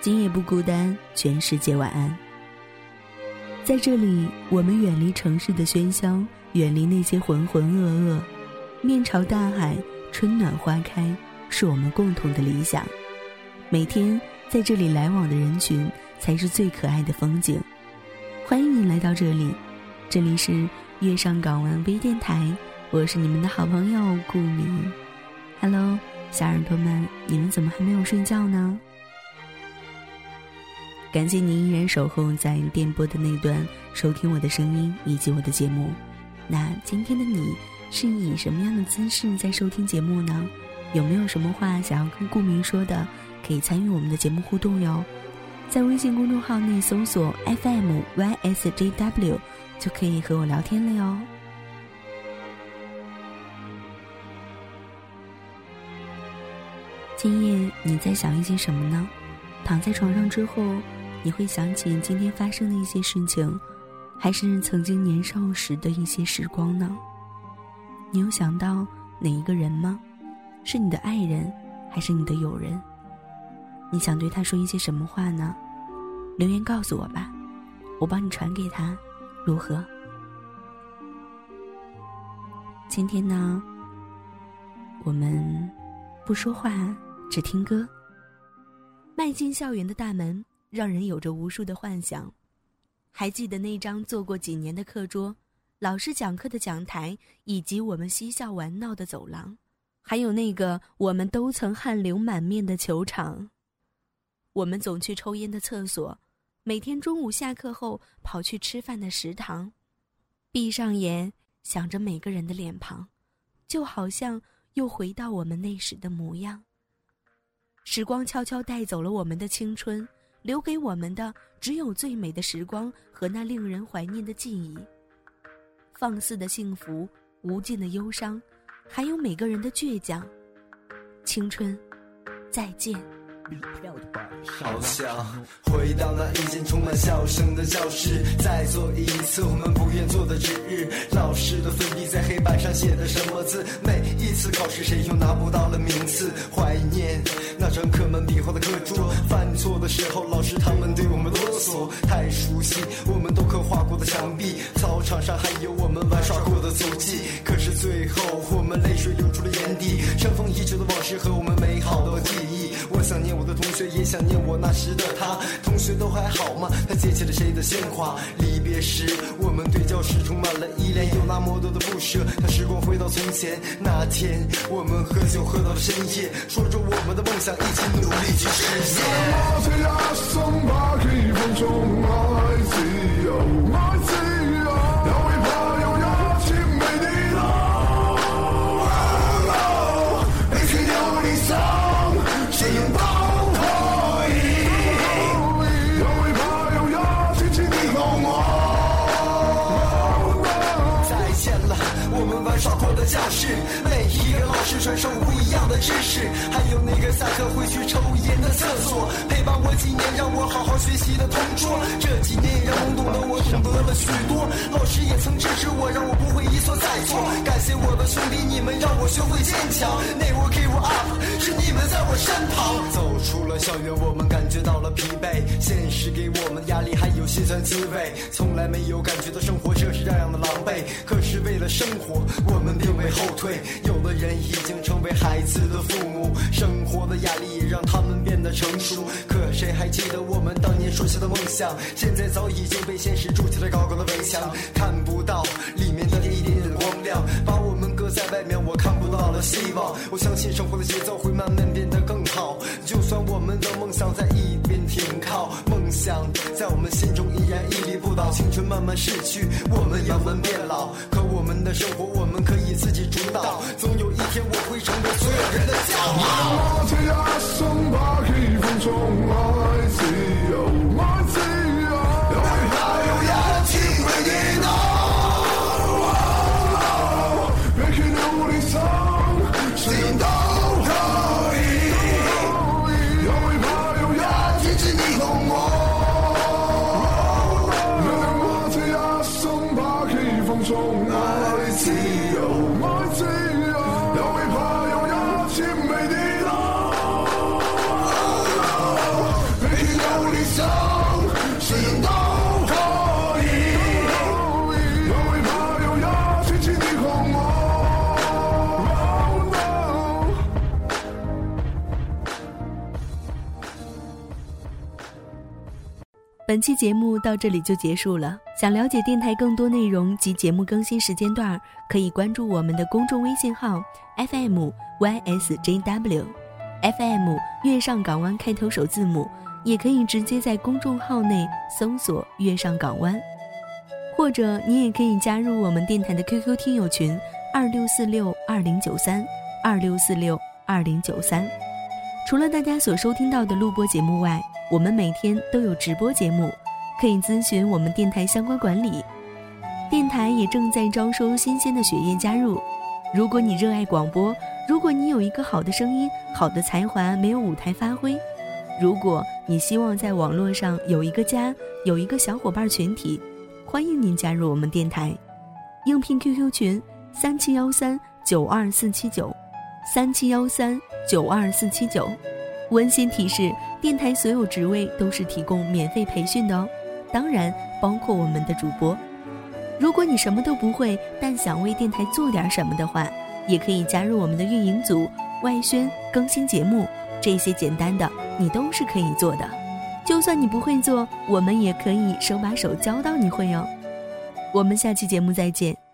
今夜不孤单，全世界晚安。在这里，我们远离城市的喧嚣，远离那些浑浑噩噩，面朝大海，春暖花开，是我们共同的理想。每天在这里来往的人群，才是最可爱的风景。欢迎你来到这里，这里是月上港湾微电台，我是你们的好朋友顾明。Hello，小耳朵们，你们怎么还没有睡觉呢？感谢您依然守候在电波的那端，收听我的声音以及我的节目。那今天的你是以什么样的姿势在收听节目呢？有没有什么话想要跟顾明说的？可以参与我们的节目互动哟，在微信公众号内搜索 FM YSJW 就可以和我聊天了哟。今夜你在想一些什么呢？躺在床上之后。你会想起今天发生的一些事情，还是曾经年少时的一些时光呢？你有想到哪一个人吗？是你的爱人，还是你的友人？你想对他说一些什么话呢？留言告诉我吧，我帮你传给他，如何？今天呢，我们不说话，只听歌。迈进校园的大门。让人有着无数的幻想，还记得那张坐过几年的课桌，老师讲课的讲台，以及我们嬉笑玩闹的走廊，还有那个我们都曾汗流满面的球场。我们总去抽烟的厕所，每天中午下课后跑去吃饭的食堂，闭上眼想着每个人的脸庞，就好像又回到我们那时的模样。时光悄悄带走了我们的青春。留给我们的只有最美的时光和那令人怀念的记忆，放肆的幸福，无尽的忧伤，还有每个人的倔强。青春，再见。好想回到那一间充满笑声的教室，再做一次我们不愿做的值日。老师的粉笔在黑板上写的什么字？每一次考试，谁又拿不到了名次？怀念那张刻满笔画的课桌，犯错的时候，老师他们对我们啰嗦。太熟悉我们都刻画过的墙壁，操场上还有我们玩耍过的足迹。可是最后，我们泪水流出了眼底，尘封已久的往事和我们美好也想念我那时的他。同学都还好吗？他接起了谁的鲜花？离别时，我们对教室充满了依恋，有那么多的不舍。当时光回到从前那天，我们喝酒喝到了深夜，说着我们的梦想，一起努力去实现。我们玩耍过的教室，每一个老师传授不一样的知识，还有那个下课会去抽烟的厕所，陪伴我几年，让我好好学习的同桌。这几年也让懵懂的我懂得了许多，老师也曾支持我，让我不会一错再错。感谢我的兄弟，你们让我学会坚强。Never give up，是你们在我身旁。走出了校园，我们感觉到了疲惫，现实给我们压力，还有心酸滋味。从来没有感觉到生活这是这样的狼狈，可是为了生活，我们并。未后退，有的人已经成为孩子的父母，生活的压力也让他们变得成熟。可谁还记得我们当年说下的梦想？现在早已经被现实筑起了高高的围墙，看不到里面的一点点光亮，把我们搁在外面，我看不到了希望。我相信生活的节奏会慢慢变得更好，就算我们的梦想在一慢慢逝去，我们慢慢变老，可我们的生活，我们可以自。己主导，总有一天我会成为所有人的骄傲。我这一生把希望从来自由，爱自由，有一怕有一天会跌倒。别去努力想，心都可以。有一怕有一天是你同我。我本期节目到这里就结束了。想了解电台更多内容及节目更新时间段，可以关注我们的公众微信号 FM YSJW。FM 月上港湾开头首字母，也可以直接在公众号内搜索“月上港湾”，或者你也可以加入我们电台的 QQ 听友群二六四六二零九三二六四六二零九三。除了大家所收听到的录播节目外，我们每天都有直播节目，可以咨询我们电台相关管理。电台也正在招收新鲜的血液加入。如果你热爱广播，如果你有一个好的声音、好的才华没有舞台发挥，如果你希望在网络上有一个家、有一个小伙伴群体，欢迎您加入我们电台。应聘 QQ 群：三七幺三九二四七九，三七幺三九二四七九。温馨提示：电台所有职位都是提供免费培训的哦，当然包括我们的主播。如果你什么都不会，但想为电台做点什么的话，也可以加入我们的运营组、外宣、更新节目，这些简单的你都是可以做的。就算你不会做，我们也可以手把手教到你会哦。我们下期节目再见。